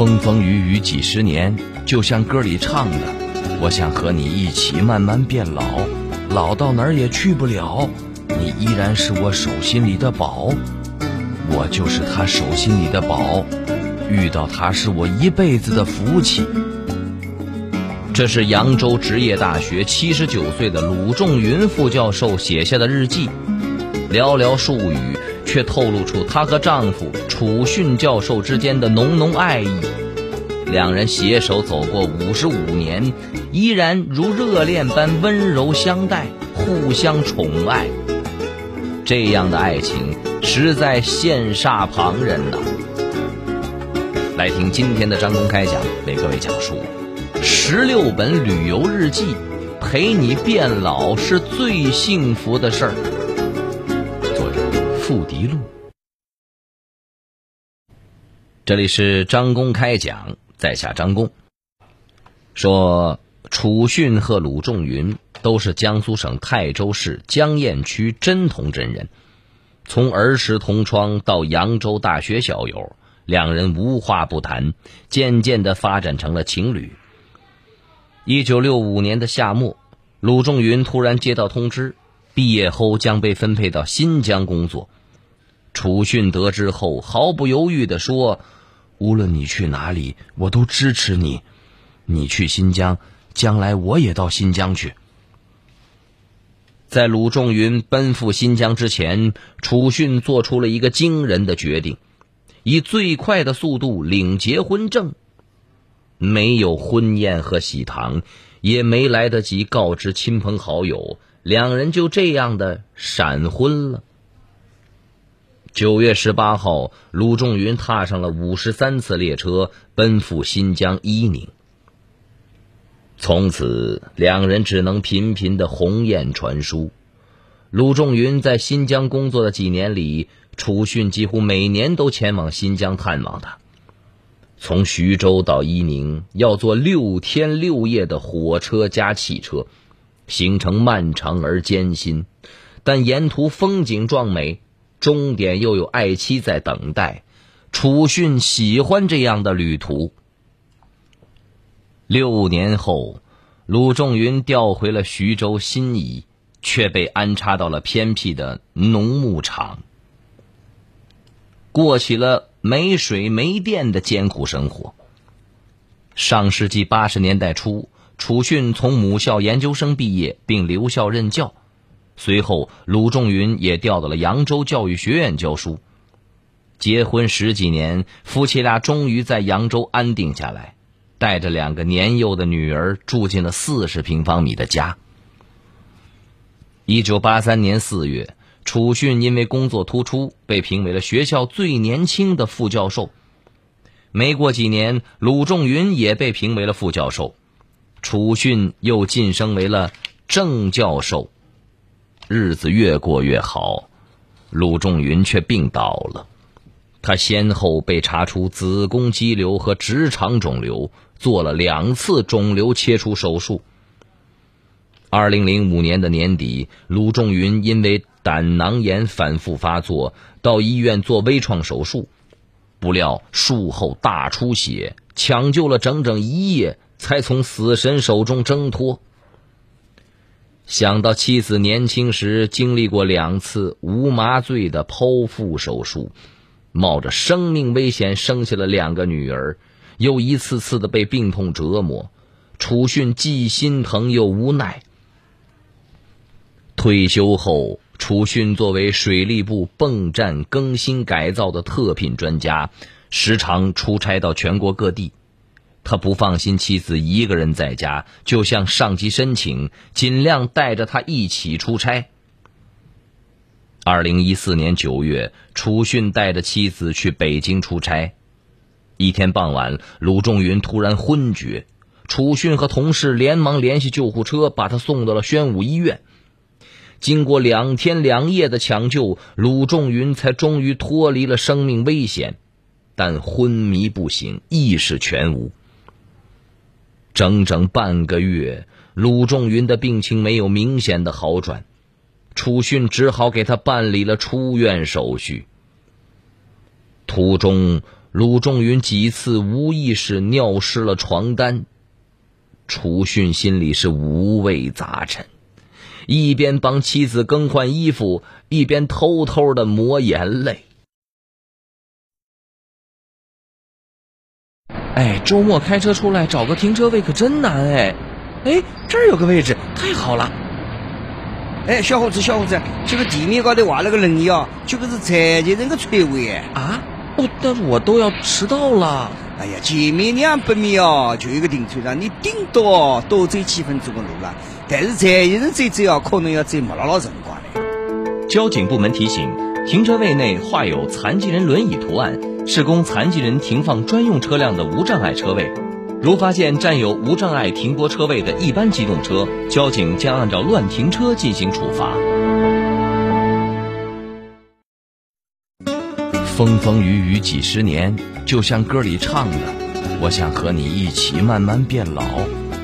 风风雨雨几十年，就像歌里唱的，我想和你一起慢慢变老，老到哪儿也去不了，你依然是我手心里的宝，我就是他手心里的宝，遇到他是我一辈子的福气。这是扬州职业大学七十九岁的鲁仲云副教授写下的日记，寥寥数语。却透露出她和丈夫楚训教授之间的浓浓爱意。两人携手走过五十五年，依然如热恋般温柔相待，互相宠爱。这样的爱情实在羡煞旁人呐！来听今天的张公开讲，为各位讲述十六本旅游日记，陪你变老是最幸福的事儿。富迪路，这里是张公开讲，在下张公。说楚训和鲁仲云都是江苏省泰州市江堰区真同镇人，从儿时同窗到扬州大学校友，两人无话不谈，渐渐的发展成了情侣。一九六五年的夏末，鲁仲云突然接到通知，毕业后将被分配到新疆工作。楚训得知后，毫不犹豫地说：“无论你去哪里，我都支持你。你去新疆，将来我也到新疆去。”在鲁仲云奔赴新疆之前，楚训做出了一个惊人的决定：以最快的速度领结婚证。没有婚宴和喜糖，也没来得及告知亲朋好友，两人就这样的闪婚了。九月十八号，鲁仲云踏上了五十三次列车，奔赴新疆伊宁。从此，两人只能频频的鸿雁传书。鲁仲云在新疆工作的几年里，楚训几乎每年都前往新疆探望他。从徐州到伊宁，要坐六天六夜的火车加汽车，行程漫长而艰辛，但沿途风景壮美。终点又有爱妻在等待，楚训喜欢这样的旅途。六年后，鲁仲云调回了徐州新沂，却被安插到了偏僻的农牧场，过起了没水没电的艰苦生活。上世纪八十年代初，楚训从母校研究生毕业，并留校任教。随后，鲁仲云也调到了扬州教育学院教书。结婚十几年，夫妻俩终于在扬州安定下来，带着两个年幼的女儿住进了四十平方米的家。一九八三年四月，楚训因为工作突出，被评为了学校最年轻的副教授。没过几年，鲁仲云也被评为了副教授，楚训又晋升为了正教授。日子越过越好，鲁仲云却病倒了。他先后被查出子宫肌瘤和直肠肿瘤，做了两次肿瘤切除手术。二零零五年的年底，鲁仲云因为胆囊炎反复发作，到医院做微创手术，不料术后大出血，抢救了整整一夜，才从死神手中挣脱。想到妻子年轻时经历过两次无麻醉的剖腹手术，冒着生命危险生下了两个女儿，又一次次的被病痛折磨，楚迅既心疼又无奈。退休后，楚迅作为水利部泵站更新改造的特聘专家，时常出差到全国各地。他不放心妻子一个人在家，就向上级申请，尽量带着他一起出差。二零一四年九月，楚训带着妻子去北京出差。一天傍晚，鲁仲云突然昏厥，楚训和同事连忙联系救护车，把他送到了宣武医院。经过两天两夜的抢救，鲁仲云才终于脱离了生命危险，但昏迷不醒，意识全无。整整半个月，鲁仲云的病情没有明显的好转，楚训只好给他办理了出院手续。途中，鲁仲云几次无意识尿湿了床单。楚训心里是五味杂陈，一边帮妻子更换衣服，一边偷偷的抹眼泪。哎，周末开车出来找个停车位可真难哎！哎，这儿有个位置，太好了！哎，小伙子，小伙子，这个地面高头画了个轮椅啊，这个是残疾人的车位哎。啊？哦，但是我都要迟到了。哎呀，前面两百米哦，就一个停车场，你顶多多走几分钟的路了。但是残疾人走走啊，可能要走没老老辰光的。交警部门提醒：停车位内画有残疾人轮椅图案，是供残疾人停放专用车辆的无障碍车位。如发现占有无障碍停泊车位的一般机动车，交警将按照乱停车进行处罚。风风雨雨几十年，就像歌里唱的：“我想和你一起慢慢变老，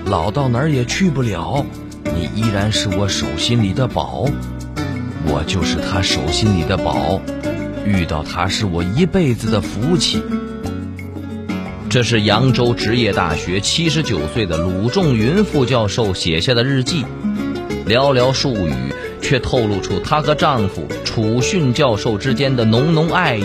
老到哪儿也去不了，你依然是我手心里的宝，我就是他手心里的宝，遇到他是我一辈子的福气。”这是扬州职业大学七十九岁的鲁仲云副教授写下的日记，寥寥数语却透露出她和丈夫楚训教授之间的浓浓爱意。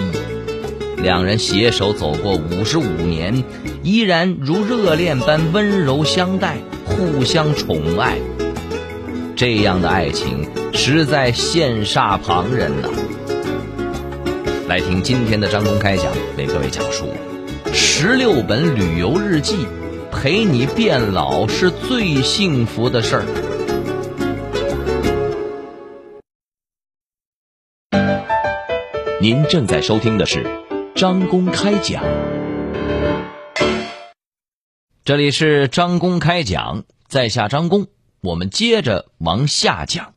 两人携手走过五十五年，依然如热恋般温柔相待，互相宠爱。这样的爱情实在羡煞旁人呐！来听今天的张公开讲，为各位讲述。十六本旅游日记，陪你变老是最幸福的事儿。您正在收听的是张公开讲，这里是张公开讲，在下张公，我们接着往下讲。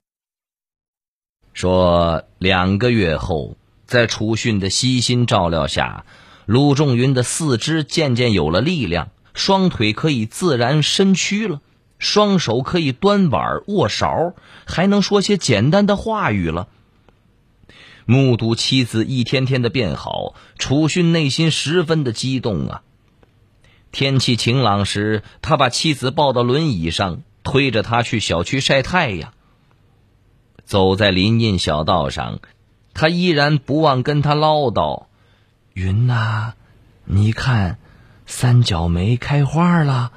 说两个月后，在楚训的悉心照料下。鲁仲云的四肢渐渐有了力量，双腿可以自然伸屈了，双手可以端碗握勺，还能说些简单的话语了。目睹妻子一天天的变好，楚训内心十分的激动啊。天气晴朗时，他把妻子抱到轮椅上，推着她去小区晒太阳。走在林荫小道上，他依然不忘跟他唠叨。云呐，你看，三角梅开花了，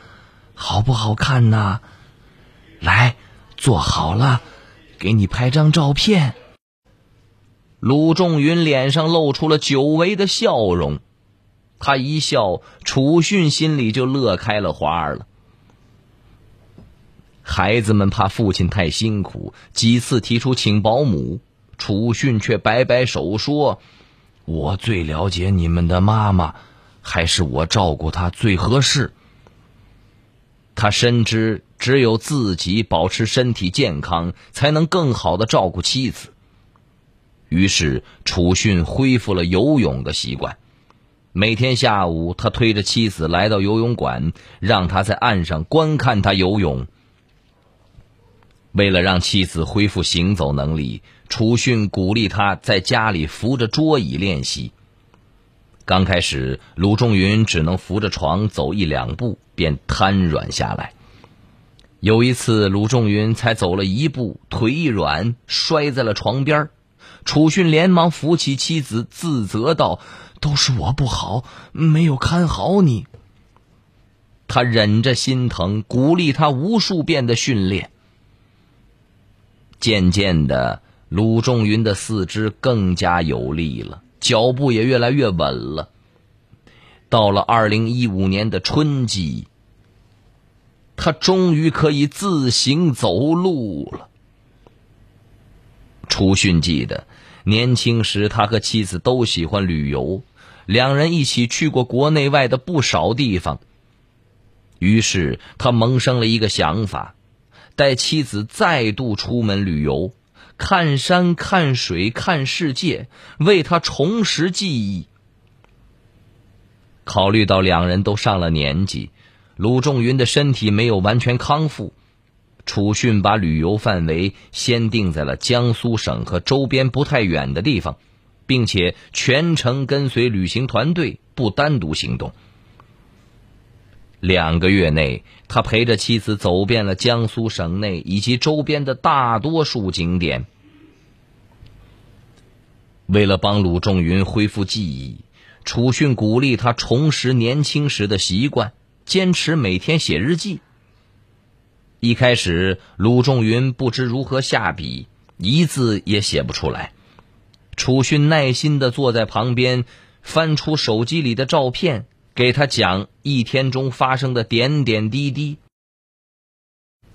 好不好看呐？来，坐好了，给你拍张照片。鲁仲云脸上露出了久违的笑容，他一笑，楚训心里就乐开了花了。孩子们怕父亲太辛苦，几次提出请保姆，楚训却摆摆手说。我最了解你们的妈妈，还是我照顾她最合适。他深知只有自己保持身体健康，才能更好的照顾妻子。于是楚训恢复了游泳的习惯，每天下午他推着妻子来到游泳馆，让他在岸上观看他游泳。为了让妻子恢复行走能力，楚训鼓励他在家里扶着桌椅练习。刚开始，鲁仲云只能扶着床走一两步，便瘫软下来。有一次，鲁仲云才走了一步，腿一软，摔在了床边楚训连忙扶起妻子，自责道：“都是我不好，没有看好你。”他忍着心疼，鼓励他无数遍的训练。渐渐的，鲁仲云的四肢更加有力了，脚步也越来越稳了。到了二零一五年的春季，他终于可以自行走路了。楚训记得，年轻时他和妻子都喜欢旅游，两人一起去过国内外的不少地方。于是他萌生了一个想法。带妻子再度出门旅游，看山看水看世界，为他重拾记忆。考虑到两人都上了年纪，鲁仲云的身体没有完全康复，楚训把旅游范围先定在了江苏省和周边不太远的地方，并且全程跟随旅行团队，不单独行动。两个月内，他陪着妻子走遍了江苏省内以及周边的大多数景点。为了帮鲁仲云恢复记忆，楚训鼓励他重拾年轻时的习惯，坚持每天写日记。一开始，鲁仲云不知如何下笔，一字也写不出来。楚训耐心的坐在旁边，翻出手机里的照片。给他讲一天中发生的点点滴滴。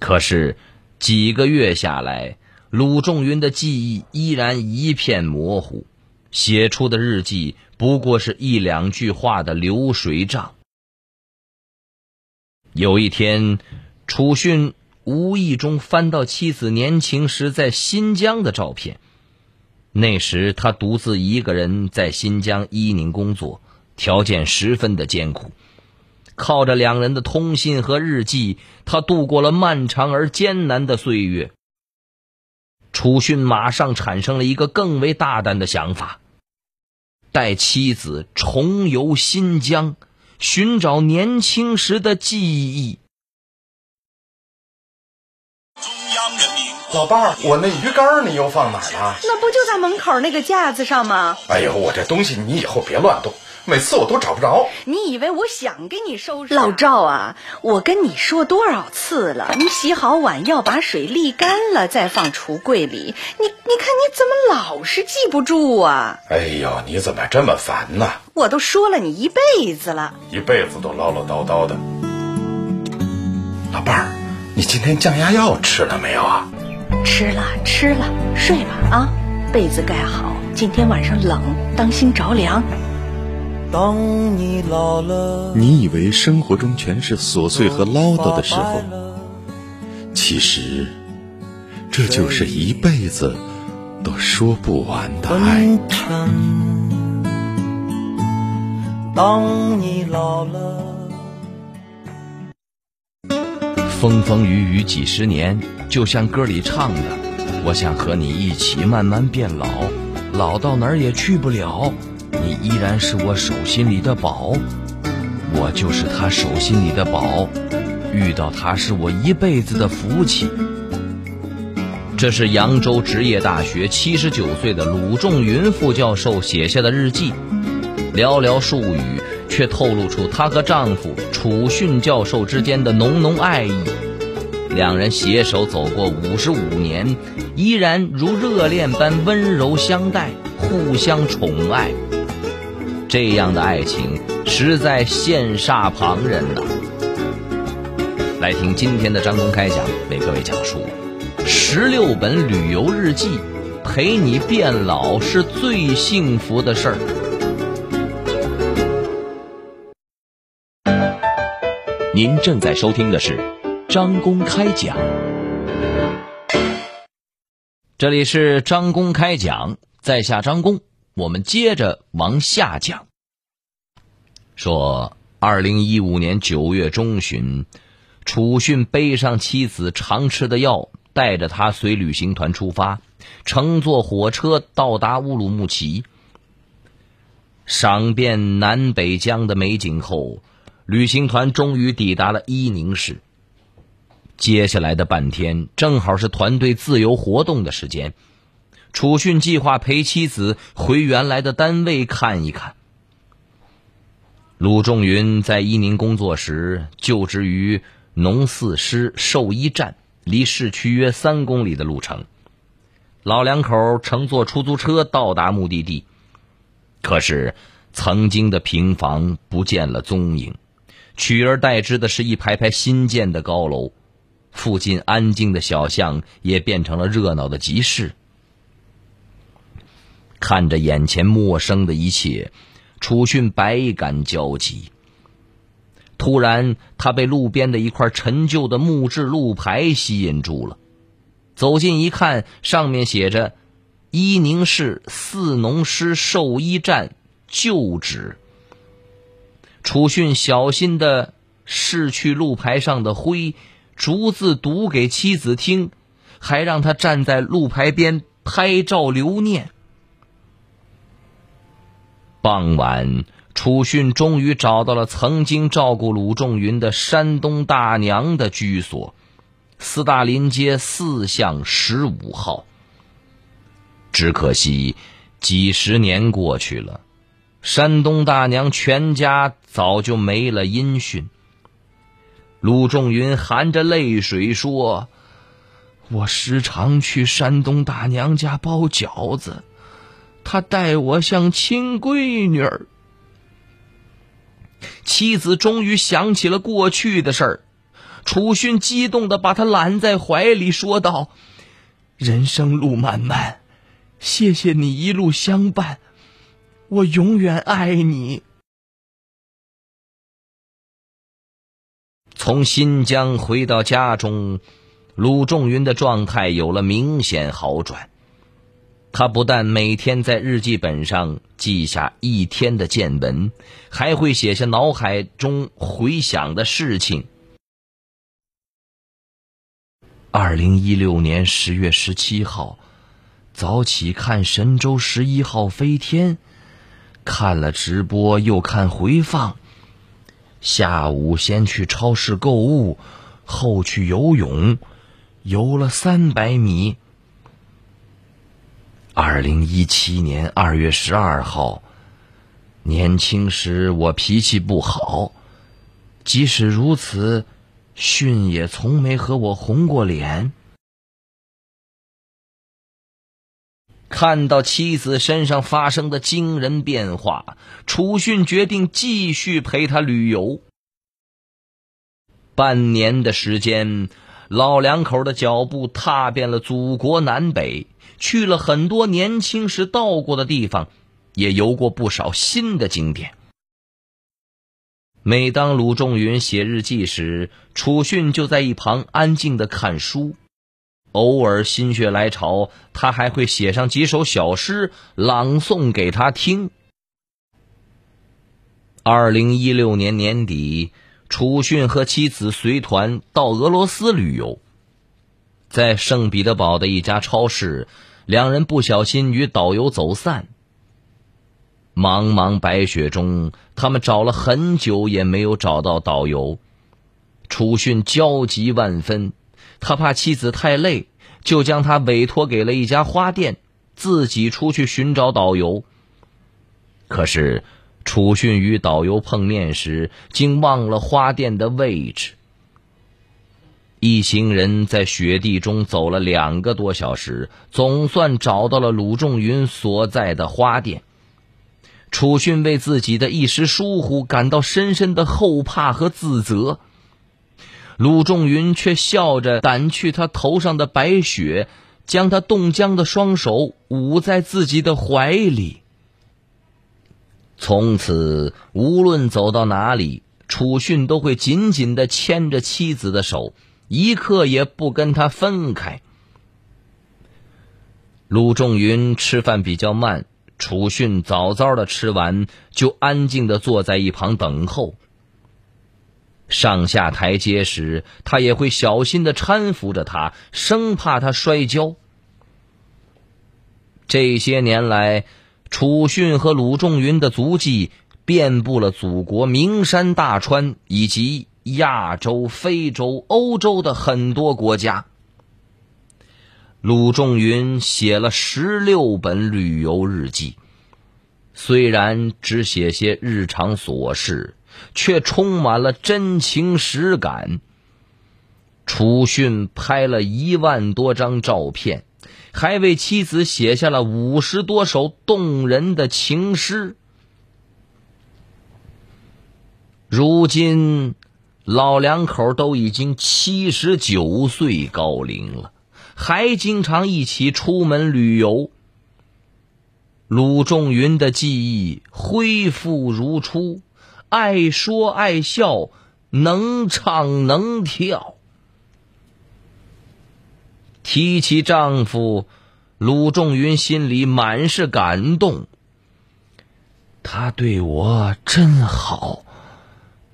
可是几个月下来，鲁仲云的记忆依然一片模糊，写出的日记不过是一两句话的流水账。有一天，楚训无意中翻到妻子年轻时在新疆的照片，那时他独自一个人在新疆伊宁工作。条件十分的艰苦，靠着两人的通信和日记，他度过了漫长而艰难的岁月。楚迅马上产生了一个更为大胆的想法：带妻子重游新疆，寻找年轻时的记忆。老伴儿，我那鱼竿你又放哪儿了？那不就在门口那个架子上吗？哎呦，我这东西你以后别乱动。每次我都找不着，你以为我想给你收拾？老赵啊，我跟你说多少次了，你洗好碗要把水沥干了再放橱柜里。你你看你怎么老是记不住啊？哎呦，你怎么这么烦呢？我都说了你一辈子了，一辈子都唠唠叨叨的。老伴儿，你今天降压药吃了没有啊？吃了吃了，睡吧啊，被子盖好，今天晚上冷，当心着凉。当你老了，你以为生活中全是琐碎和唠叨的时候，其实这就是一辈子都说不完的爱。当你老了，风风雨雨几十年，就像歌里唱的，我想和你一起慢慢变老，老到哪儿也去不了。你依然是我手心里的宝，我就是他手心里的宝，遇到他是我一辈子的福气。这是扬州职业大学七十九岁的鲁仲云副教授写下的日记，寥寥数语却透露出她和丈夫楚训教授之间的浓浓爱意。两人携手走过五十五年，依然如热恋般温柔相待，互相宠爱。这样的爱情实在羡煞旁人呐！来听今天的张公开讲，为各位讲述十六本旅游日记，陪你变老是最幸福的事儿。您正在收听的是张公开讲，这里是张公开讲，在下张公。我们接着往下讲。说，二零一五年九月中旬，楚训背上妻子常吃的药，带着他随旅行团出发，乘坐火车到达乌鲁木齐。赏遍南北疆的美景后，旅行团终于抵达了伊宁市。接下来的半天，正好是团队自由活动的时间。楚训计划陪妻子回原来的单位看一看。鲁仲云在伊宁工作时，就职于农四师兽医站，离市区约三公里的路程。老两口乘坐出租车到达目的地，可是曾经的平房不见了踪影，取而代之的是一排排新建的高楼，附近安静的小巷也变成了热闹的集市。看着眼前陌生的一切，楚训百感交集。突然，他被路边的一块陈旧的木质路牌吸引住了。走近一看，上面写着“伊宁市四农师兽医站旧址”。楚训小心的拭去路牌上的灰，逐字读给妻子听，还让他站在路牌边拍照留念。傍晚，楚训终于找到了曾经照顾鲁仲云的山东大娘的居所——斯大林街四巷十五号。只可惜，几十年过去了，山东大娘全家早就没了音讯。鲁仲云含着泪水说：“我时常去山东大娘家包饺子，他待我像亲闺女儿。”妻子终于想起了过去的事儿，楚勋激动的把她揽在怀里，说道：“人生路漫漫。”谢谢你一路相伴，我永远爱你。从新疆回到家中，鲁仲云的状态有了明显好转。他不但每天在日记本上记下一天的见闻，还会写下脑海中回想的事情。二零一六年十月十七号。早起看神舟十一号飞天，看了直播又看回放。下午先去超市购物，后去游泳，游了三百米。二零一七年二月十二号，年轻时我脾气不好，即使如此，训也从没和我红过脸。看到妻子身上发生的惊人变化，楚训决定继续陪她旅游。半年的时间，老两口的脚步踏遍了祖国南北，去了很多年轻时到过的地方，也游过不少新的景点。每当鲁仲云写日记时，楚迅就在一旁安静的看书。偶尔心血来潮，他还会写上几首小诗朗诵给他听。二零一六年年底，楚迅和妻子随团到俄罗斯旅游，在圣彼得堡的一家超市，两人不小心与导游走散。茫茫白雪中，他们找了很久也没有找到导游，楚迅焦急万分。他怕妻子太累，就将他委托给了一家花店，自己出去寻找导游。可是，楚迅与导游碰面时，竟忘了花店的位置。一行人在雪地中走了两个多小时，总算找到了鲁仲云所在的花店。楚训为自己的一时疏忽感到深深的后怕和自责。鲁仲云却笑着掸去他头上的白雪，将他冻僵的双手捂在自己的怀里。从此，无论走到哪里，楚训都会紧紧的牵着妻子的手，一刻也不跟他分开。鲁仲云吃饭比较慢，楚训早早的吃完，就安静的坐在一旁等候。上下台阶时，他也会小心的搀扶着他，生怕他摔跤。这些年来，楚训和鲁仲云的足迹遍布了祖国名山大川以及亚洲、非洲、欧洲的很多国家。鲁仲云写了十六本旅游日记，虽然只写些日常琐事。却充满了真情实感。楚迅拍了一万多张照片，还为妻子写下了五十多首动人的情诗。如今，老两口都已经七十九岁高龄了，还经常一起出门旅游。鲁仲云的记忆恢复如初。爱说爱笑，能唱能跳。提起丈夫，鲁仲云心里满是感动。他对我真好，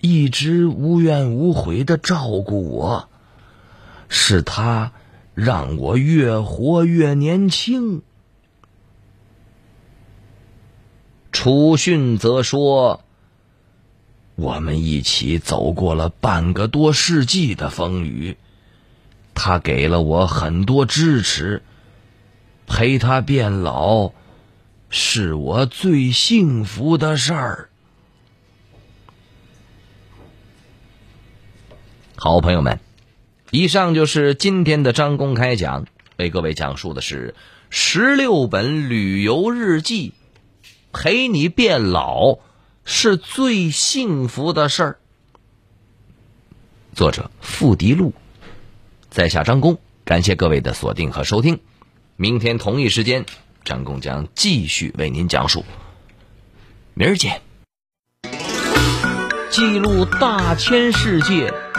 一直无怨无悔的照顾我，是他让我越活越年轻。楚训则说：“我们一起走过了半个多世纪的风雨，他给了我很多支持。陪他变老，是我最幸福的事儿。”好朋友们，以上就是今天的张公开讲，为各位讲述的是十六本旅游日记，陪你变老是最幸福的事儿。作者付迪路，在下张工，感谢各位的锁定和收听。明天同一时间，张工将继续为您讲述。明儿见。记录大千世界。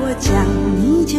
我讲，你就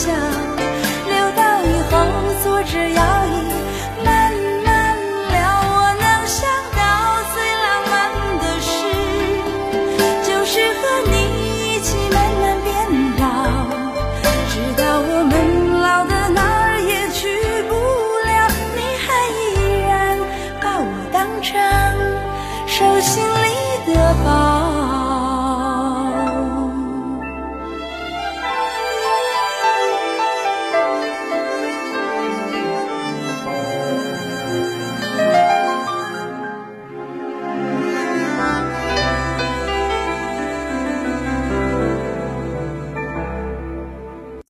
下